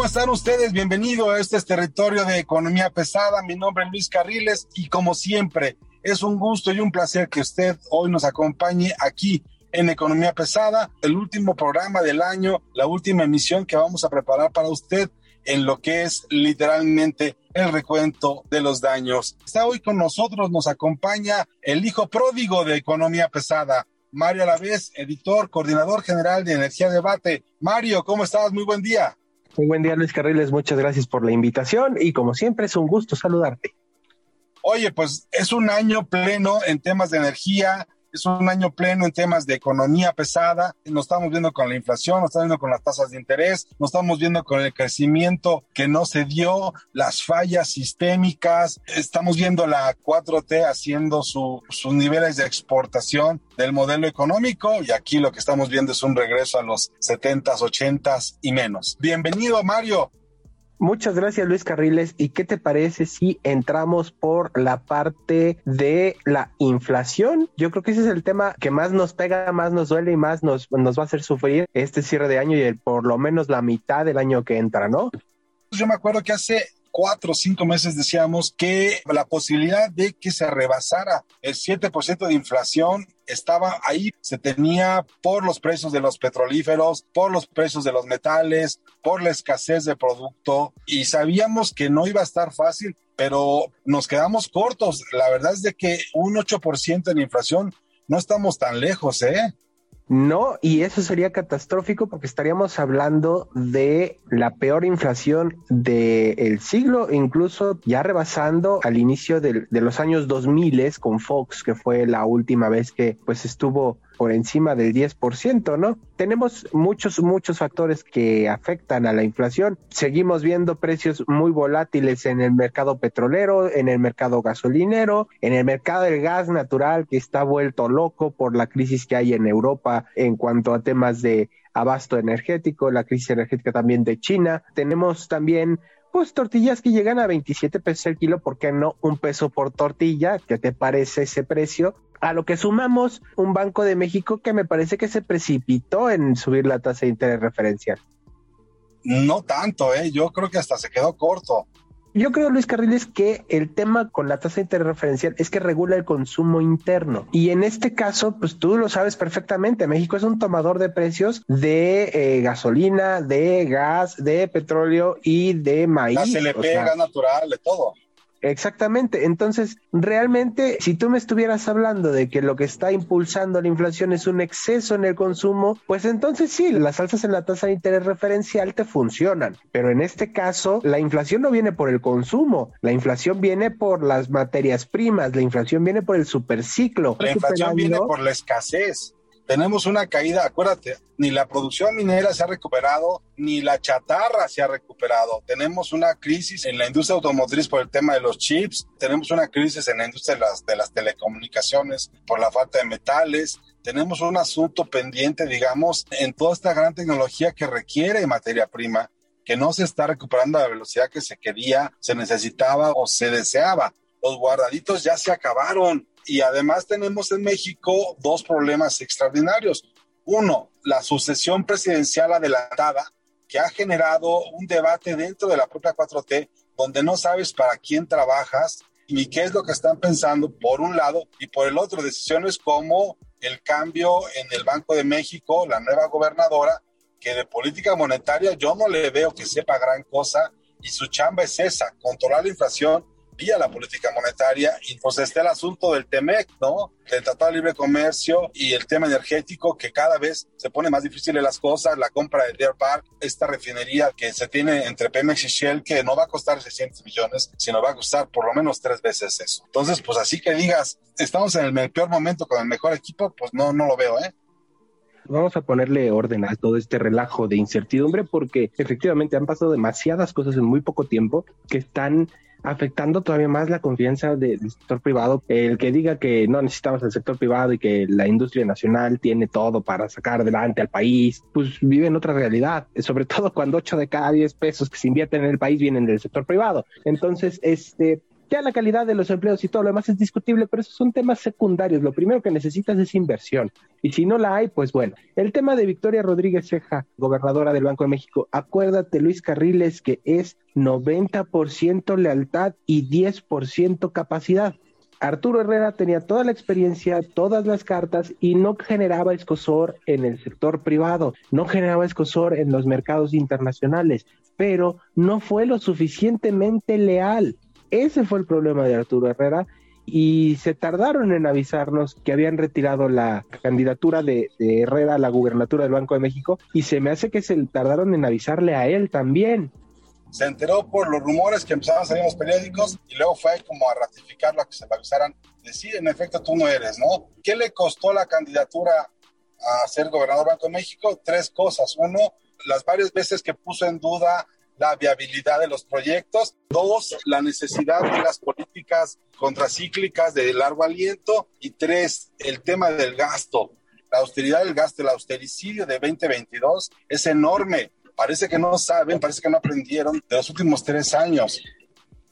¿Cómo están ustedes? Bienvenidos a este territorio de economía pesada. Mi nombre es Luis Carriles y como siempre es un gusto y un placer que usted hoy nos acompañe aquí en Economía Pesada, el último programa del año, la última emisión que vamos a preparar para usted en lo que es literalmente el recuento de los daños. Está hoy con nosotros, nos acompaña el hijo pródigo de Economía Pesada, Mario Alavés, editor, coordinador general de Energía Debate. Mario, ¿cómo estás? Muy buen día. Muy buen día, Luis Carriles. Muchas gracias por la invitación y como siempre es un gusto saludarte. Oye, pues es un año pleno en temas de energía, es un año pleno en temas de economía pesada. Nos estamos viendo con la inflación, nos estamos viendo con las tasas de interés, nos estamos viendo con el crecimiento que no se dio, las fallas sistémicas. Estamos viendo la 4T haciendo su, sus niveles de exportación del modelo económico y aquí lo que estamos viendo es un regreso a los 70s, 80s y menos. Bienvenido, Mario. Muchas gracias Luis Carriles. ¿Y qué te parece si entramos por la parte de la inflación? Yo creo que ese es el tema que más nos pega, más nos duele y más nos, nos va a hacer sufrir este cierre de año y el, por lo menos la mitad del año que entra, ¿no? Yo me acuerdo que hace cuatro o cinco meses decíamos que la posibilidad de que se rebasara el 7% de inflación estaba ahí, se tenía por los precios de los petrolíferos, por los precios de los metales, por la escasez de producto y sabíamos que no iba a estar fácil, pero nos quedamos cortos. La verdad es de que un 8% en inflación no estamos tan lejos, ¿eh? No, y eso sería catastrófico porque estaríamos hablando de la peor inflación del siglo, incluso ya rebasando al inicio de, los años 2000 con Fox, que fue la última vez que pues estuvo por encima del 10%, ¿no? Tenemos muchos, muchos factores que afectan a la inflación. Seguimos viendo precios muy volátiles en el mercado petrolero, en el mercado gasolinero, en el mercado del gas natural que está vuelto loco por la crisis que hay en Europa en cuanto a temas de abasto energético, la crisis energética también de China. Tenemos también pues tortillas que llegan a 27 pesos el kilo, ¿por qué no un peso por tortilla? ¿Qué te parece ese precio? A lo que sumamos un Banco de México que me parece que se precipitó en subir la tasa de interés referencial. No tanto, ¿eh? yo creo que hasta se quedó corto. Yo creo, Luis Carriles, que el tema con la tasa de interés referencial es que regula el consumo interno. Y en este caso, pues tú lo sabes perfectamente, México es un tomador de precios de eh, gasolina, de gas, de petróleo y de maíz. Gas LP, o sea, gas natural, de todo. Exactamente. Entonces, realmente, si tú me estuvieras hablando de que lo que está impulsando la inflación es un exceso en el consumo, pues entonces sí, las alzas en la tasa de interés referencial te funcionan. Pero en este caso, la inflación no viene por el consumo, la inflación viene por las materias primas, la inflación viene por el superciclo. La inflación viene por la escasez tenemos una caída, acuérdate, ni la producción minera se ha recuperado, ni la chatarra se ha recuperado. Tenemos una crisis en la industria automotriz por el tema de los chips, tenemos una crisis en la industria de las, de las telecomunicaciones por la falta de metales, tenemos un asunto pendiente, digamos, en toda esta gran tecnología que requiere materia prima, que no se está recuperando a la velocidad que se quería, se necesitaba o se deseaba. Los guardaditos ya se acabaron y además tenemos en México dos problemas extraordinarios. Uno, la sucesión presidencial adelantada, que ha generado un debate dentro de la propia 4T, donde no sabes para quién trabajas ni qué es lo que están pensando, por un lado, y por el otro, decisiones como el cambio en el Banco de México, la nueva gobernadora, que de política monetaria yo no le veo que sepa gran cosa, y su chamba es esa, controlar la inflación la política monetaria y pues está el asunto del TEMEC, ¿no? El Tratado de Libre Comercio y el tema energético que cada vez se pone más difícil las cosas, la compra de Deer Park, esta refinería que se tiene entre Pemex y Shell que no va a costar 600 millones, sino va a costar por lo menos tres veces eso. Entonces, pues así que digas, estamos en el peor momento con el mejor equipo, pues no, no lo veo, ¿eh? vamos a ponerle orden a todo este relajo de incertidumbre porque efectivamente han pasado demasiadas cosas en muy poco tiempo que están afectando todavía más la confianza del sector privado. El que diga que no necesitamos el sector privado y que la industria nacional tiene todo para sacar adelante al país, pues vive en otra realidad, sobre todo cuando 8 de cada 10 pesos que se invierten en el país vienen del sector privado. Entonces, este, ya la calidad de los empleos y todo lo demás es discutible, pero esos son temas secundarios. Lo primero que necesitas es inversión. Y si no la hay, pues bueno. El tema de Victoria Rodríguez Ceja, gobernadora del Banco de México, acuérdate, Luis Carriles, que es 90% lealtad y 10% capacidad. Arturo Herrera tenía toda la experiencia, todas las cartas y no generaba escosor en el sector privado, no generaba escosor en los mercados internacionales, pero no fue lo suficientemente leal. Ese fue el problema de Arturo Herrera y se tardaron en avisarnos que habían retirado la candidatura de, Herrera a la gubernatura del Banco de México y se me hace que se tardaron en avisarle a él también. Se enteró por los rumores que empezaban a salir en los periódicos y luego fue como a ratificarlo, a que se lo avisaran de sí, en efecto tú no eres, ¿no? ¿Qué le costó la candidatura a ser gobernador del Banco de México? Tres cosas. Uno, las varias veces que puso en duda la viabilidad de los proyectos. Dos, la necesidad de las políticas contracíclicas de largo aliento. Y tres, el tema del gasto. La austeridad del gasto, el austericidio de 2022 es enorme. Parece que no saben, parece que no aprendieron de los últimos tres años.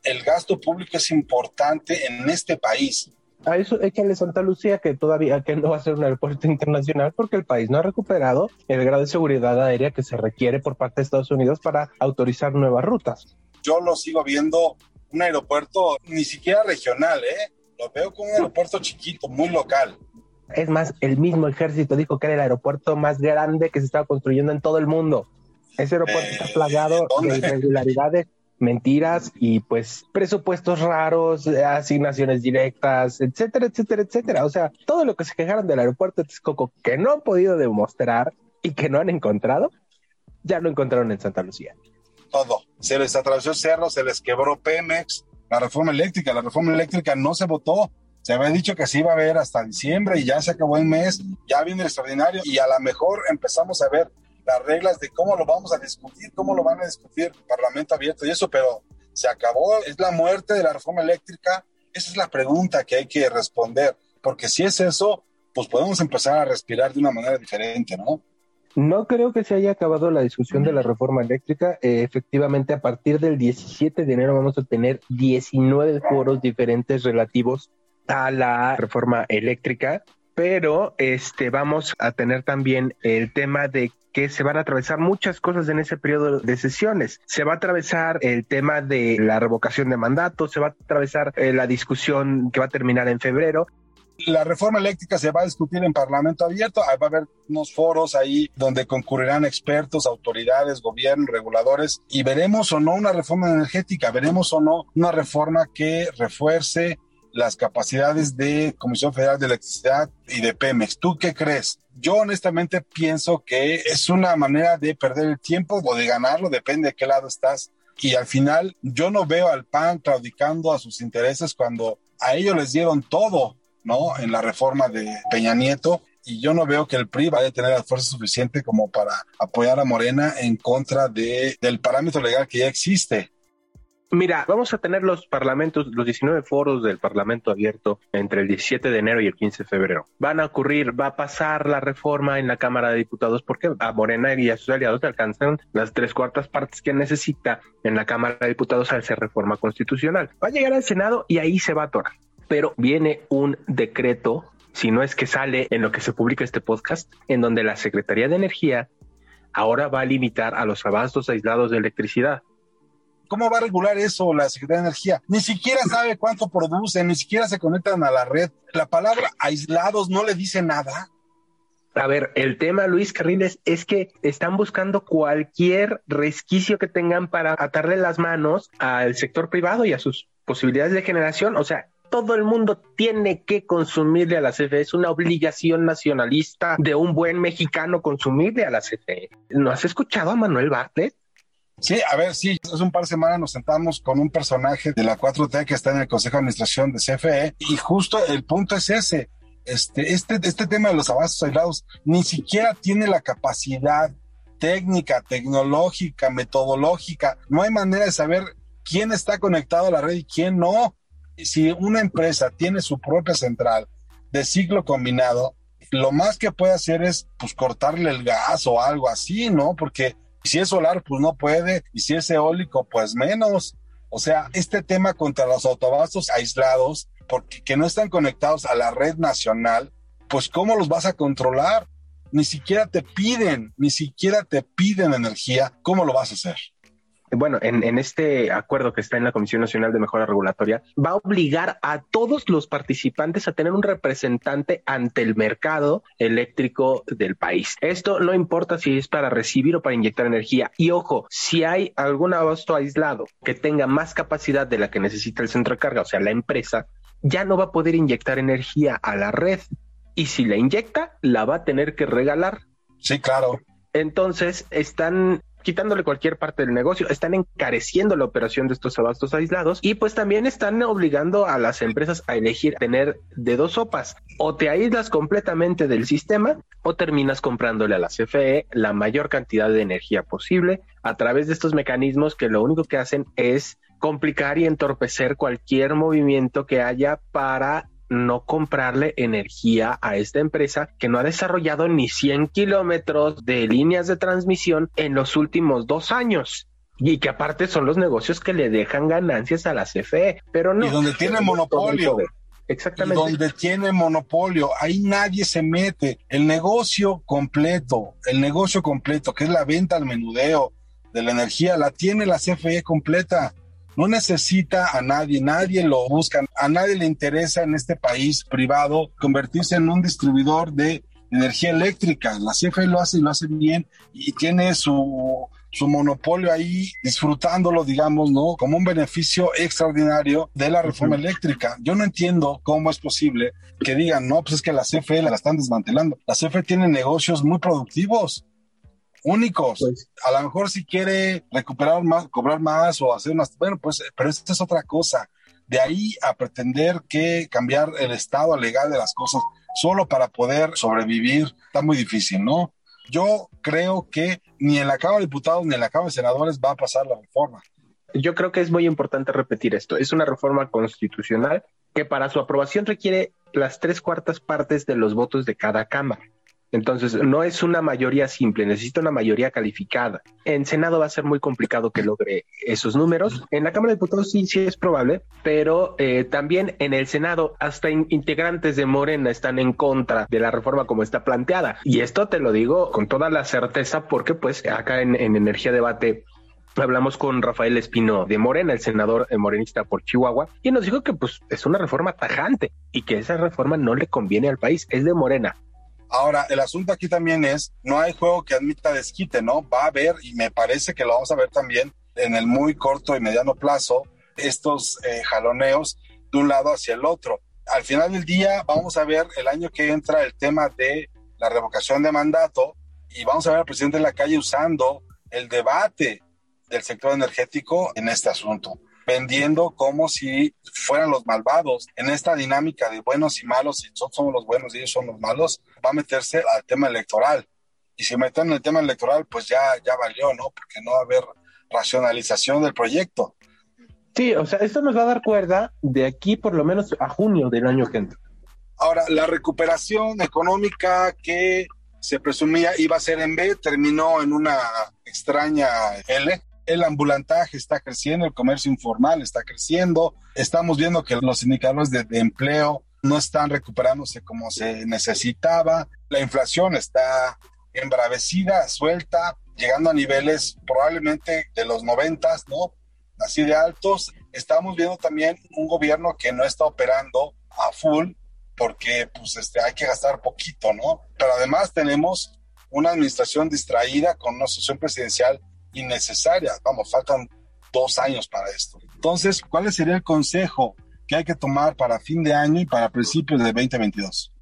El gasto público es importante en este país a eso échale Santa Lucía que todavía que no va a ser un aeropuerto internacional porque el país no ha recuperado el grado de seguridad aérea que se requiere por parte de Estados Unidos para autorizar nuevas rutas. Yo lo sigo viendo un aeropuerto ni siquiera regional, ¿eh? Lo veo como un aeropuerto chiquito, muy local. Es más, el mismo ejército dijo que era el aeropuerto más grande que se estaba construyendo en todo el mundo. Ese aeropuerto está plagado de irregularidades mentiras y pues presupuestos raros, asignaciones directas, etcétera, etcétera, etcétera. O sea, todo lo que se quejaron del aeropuerto de Texcoco que no han podido demostrar y que no han encontrado, ya lo encontraron en Santa Lucía. Todo. Se les atravesó el cerro, se les quebró Pemex, la reforma eléctrica, la reforma eléctrica no se votó. Se había dicho que se iba a ver hasta diciembre y ya se acabó el mes, ya viene el extraordinario y a lo mejor empezamos a ver las reglas de cómo lo vamos a discutir, cómo lo van a discutir Parlamento abierto y eso, pero se acabó, es la muerte de la reforma eléctrica, esa es la pregunta que hay que responder, porque si es eso, pues podemos empezar a respirar de una manera diferente, ¿no? No creo que se haya acabado la discusión de la reforma eléctrica. Eh, efectivamente, a partir del 17 de enero vamos a tener 19 foros diferentes relativos a la reforma eléctrica pero este vamos a tener también el tema de que se van a atravesar muchas cosas en ese periodo de sesiones. Se va a atravesar el tema de la revocación de mandato, se va a atravesar eh, la discusión que va a terminar en febrero. La reforma eléctrica se va a discutir en Parlamento abierto, va a haber unos foros ahí donde concurrirán expertos, autoridades, gobiernos, reguladores y veremos o no una reforma energética, veremos o no una reforma que refuerce las capacidades de Comisión Federal de Electricidad y de Pemex. ¿Tú qué crees? Yo honestamente pienso que es una manera de perder el tiempo o de ganarlo, depende de qué lado estás. Y al final yo no veo al PAN claudicando a sus intereses cuando a ellos les dieron todo, ¿no? En la reforma de Peña Nieto. Y yo no veo que el PRI vaya a tener la fuerza suficiente como para apoyar a Morena en contra de, del parámetro legal que ya existe. Mira, vamos a tener los parlamentos, los 19 foros del Parlamento abierto entre el 17 de enero y el 15 de febrero. Van a ocurrir, va a pasar la reforma en la Cámara de Diputados porque a Morena y a sus aliados alcanzan las tres cuartas partes que necesita en la Cámara de Diputados al hacer reforma constitucional. Va a llegar al Senado y ahí se va a atorar. Pero viene un decreto, si no es que sale en lo que se publica este podcast, en donde la Secretaría de Energía ahora va a limitar a los abastos aislados de electricidad ¿Cómo va a regular eso la Secretaría de Energía? Ni siquiera sabe cuánto producen, ni siquiera se conectan a la red. La palabra aislados no le dice nada. A ver, el tema, Luis Carriles, es que están buscando cualquier resquicio que tengan para atarle las manos al sector privado y a sus posibilidades de generación, o sea, todo el mundo tiene que consumirle a la CFE. Es una obligación nacionalista de un buen mexicano consumirle a la CFE. ¿No has escuchado a Manuel Bartlett? Sí, a ver, sí, hace un par de semanas nos sentamos con un personaje de la 4T que está en el Consejo de Administración de CFE y justo el punto es ese. Este, este, este tema de los abastos aislados ni siquiera tiene la capacidad técnica, tecnológica, metodológica. No hay manera de saber quién está conectado a la red y quién no. Si una empresa tiene su propia central de ciclo combinado, lo más que puede hacer es pues cortarle el gas o algo así, ¿no? Porque si es solar, pues no puede, y si es eólico, pues menos. O sea, este tema contra los autobastos aislados, porque que no están conectados a la red nacional, pues ¿cómo los vas a controlar? Ni siquiera te piden, ni siquiera te piden energía, ¿cómo lo vas a hacer? Bueno, en, este acuerdo que está en la Comisión Nacional de Mejora Regulatoria, va a obligar a todos los participantes a tener un representante ante el mercado eléctrico del país. Esto no importa si es para recibir o para inyectar energía. Y ojo, si hay algún abasto aislado que tenga más capacidad de la que necesita el centro de carga, o sea, la empresa, ya no va a poder inyectar energía a la red. Y si la inyecta, la va a tener que regalar. Sí, claro. Entonces, están quitándole cualquier parte del negocio, están encareciendo la operación de estos abastos aislados y pues también están obligando a las empresas a elegir tener de dos sopas, o te aíslas completamente del sistema o terminas comprándole a la CFE la mayor cantidad de energía posible a través de estos mecanismos que lo único que hacen es complicar y entorpecer cualquier movimiento que haya para no comprarle energía a esta empresa que no ha desarrollado ni 100 kilómetros de líneas de transmisión en los últimos dos años y que aparte son los negocios que le dejan ganancias a la CFE, pero no. Y donde tiene monopolio. Exactamente. donde tiene monopolio, ahí nadie se mete. El negocio completo, el negocio completo, que es la venta al menudeo de la energía, la tiene la CFE completa no necesita a nadie, nadie lo busca, a nadie le interesa en este país privado convertirse en un distribuidor de energía eléctrica. La CFE lo hace y lo hace bien y tiene su, su monopolio ahí disfrutándolo, digamos, ¿no? Como un beneficio extraordinario de la reforma eléctrica. Yo no entiendo cómo es posible que digan, no, pues es que la CFE la están desmantelando. La CFE tiene negocios muy productivos únicos. Pues. a lo mejor si quiere recuperar más, cobrar más o hacer más, bueno, pues, pero esta es otra cosa. De ahí a pretender que cambiar el estado legal de las cosas solo para poder sobrevivir está muy difícil, ¿no? Yo creo que ni en la Cámara de Diputados ni en la Cámara de Senadores va a pasar la reforma. Yo creo que es muy importante repetir esto. Es una reforma constitucional que para su aprobación requiere las tres cuartas partes de los votos de cada Cámara. Entonces, no es una mayoría simple, necesita una mayoría calificada. En Senado va a ser muy complicado que logre esos números. En la Cámara de Diputados sí, sí es probable, pero eh, también en el Senado hasta integrantes de Morena están en contra de la reforma como está planteada. Y esto te lo digo con toda la certeza porque pues acá en, en Energía Debate hablamos con Rafael Espino de Morena, el senador eh, morenista por Chihuahua, y nos dijo que pues es una reforma tajante y que esa reforma no le conviene al país, es de Morena. Ahora, el asunto aquí también es, no hay juego que admita desquite, ¿no? Va a haber, y me parece que lo vamos a ver también en el muy corto y mediano plazo, estos eh, jaloneos de un lado hacia el otro. Al final del día, vamos a ver el año que entra el tema de la revocación de mandato y vamos a ver al presidente de la calle usando el debate del sector energético en este asunto vendiendo como si fueran los malvados. En esta dinámica de buenos y malos, si nosotros somos los buenos y ellos son los malos, va a meterse al tema electoral. Y si meten en el tema electoral, pues ya, ya valió, ¿no? Porque no va a haber racionalización del proyecto. Sí, o sea, esto nos va a dar cuerda de aquí por lo menos a junio del año que entra. Ahora, la recuperación económica que se presumía iba a ser en B terminó en una extraña L el ambulantaje está creciendo, el comercio informal está creciendo, estamos viendo que los indicadores de, empleo no están recuperándose como se necesitaba, la inflación está embravecida, suelta, llegando a niveles probablemente de los noventas, ¿no? Así de altos. Estamos viendo también un gobierno que no está operando a full porque pues este, hay que gastar poquito, ¿no? Pero además tenemos una administración distraída con una asociación presidencial innecesaria. Vamos, faltan dos años para esto. Entonces, ¿cuál sería el consejo que hay que tomar para fin de año y para principios de 2022?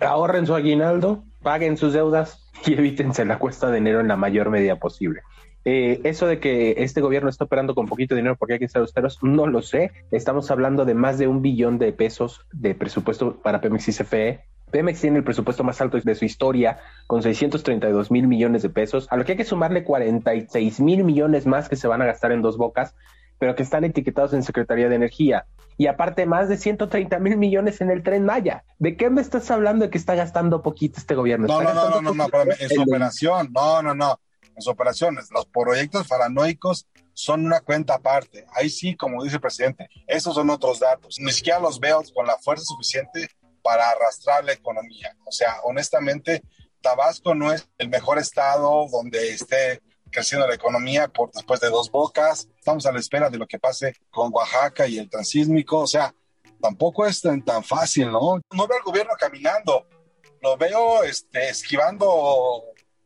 Ahorren su aguinaldo, paguen sus deudas y evítense la cuesta de enero en la mayor medida posible. Eh, eso de que este gobierno está operando con poquito dinero porque hay que ser austeros, no lo sé. Estamos hablando de más de un billón de pesos de presupuesto para Pemex y CFE. Pemex tiene el presupuesto más alto de su historia, con 632 mil millones de pesos, a lo que hay que sumarle 46 mil millones más que se van a gastar en dos bocas, pero que están etiquetados en Secretaría de Energía. Y aparte, más de 130 mil millones en el tren Maya. ¿De qué me estás hablando de que está gastando poquito este gobierno? No, no, no, no, no, no, espérame, en su operación, no, no, no, en su operaciones. Los proyectos paranoicos son una cuenta aparte. Ahí sí, como dice el presidente, esos son otros datos. Ni siquiera los veo con la fuerza suficiente para arrastrar la economía. O sea, honestamente, Tabasco no es el mejor estado donde esté creciendo la economía por después de dos bocas. Estamos a la espera de lo que pase con Oaxaca y el transísmico. O sea, tampoco es tan, tan fácil, ¿no? No veo al gobierno caminando. Lo veo este, esquivando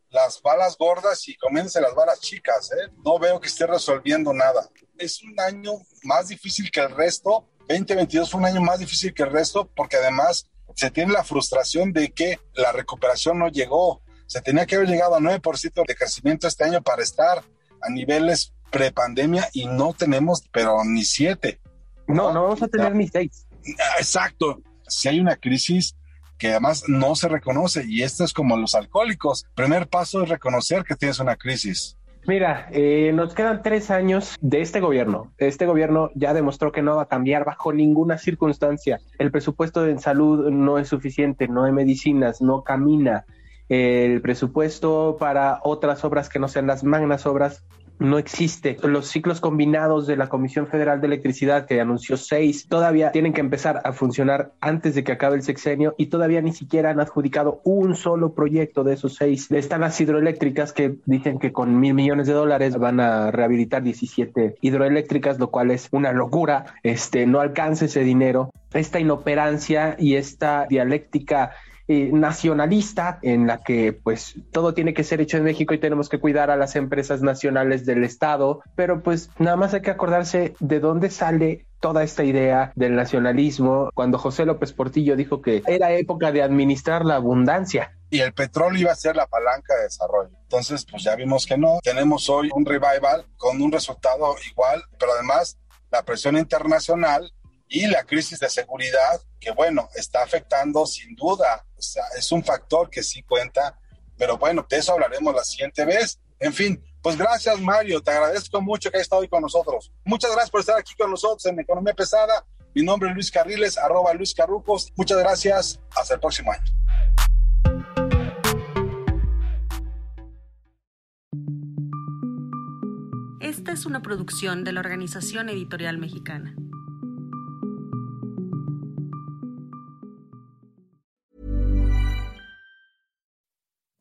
las balas gordas y comiéndose las balas chicas, ¿eh? No veo que esté resolviendo nada. Es un año más difícil que el resto. 2022 fue un año más difícil que el resto porque además se tiene la frustración de que la recuperación no llegó. Se tenía que haber llegado a 9% de crecimiento este año para estar a niveles prepandemia y no tenemos, pero ni 7. No, no vamos a tener ni seis. Ah, Exacto. Si hay una crisis que además no se reconoce y esto es como los alcohólicos. Primer paso es reconocer que tienes una crisis. Mira, eh, nos quedan tres años de este gobierno. Este gobierno ya demostró que no va a cambiar bajo ninguna circunstancia. El presupuesto de salud no es suficiente, no hay medicinas, no camina. El presupuesto para otras obras que no sean las magnas obras no existe. Los ciclos combinados de la Comisión Federal de Electricidad, que anunció seis, todavía tienen que empezar a funcionar antes de que acabe el sexenio y todavía ni siquiera han adjudicado un solo proyecto de esos seis. Están las hidroeléctricas que dicen que con mil millones de dólares van a rehabilitar 17 hidroeléctricas, lo cual es una locura. Este, no alcanza ese dinero. Esta inoperancia y esta dialéctica eh, nacionalista en la que pues todo tiene que ser hecho en México y tenemos que cuidar a las empresas nacionales del Estado, pero pues nada más hay que acordarse de dónde sale toda esta idea del nacionalismo cuando José López Portillo dijo que era época de administrar la abundancia. Y el petróleo iba a ser la palanca de desarrollo. Entonces, pues ya vimos que no. Tenemos hoy un revival con un resultado igual, pero además la presión internacional y la crisis de seguridad, que bueno, está afectando sin duda, es un factor que sí cuenta, pero bueno, de eso hablaremos la siguiente vez. En fin, pues gracias Mario, te agradezco mucho que hayas estado hoy con nosotros. Muchas gracias por estar aquí con nosotros en Economía Pesada. Mi nombre es Luis Carriles, arroba Luis Carrucos. Muchas gracias, hasta el próximo año. Esta es una producción de la Organización Editorial Mexicana.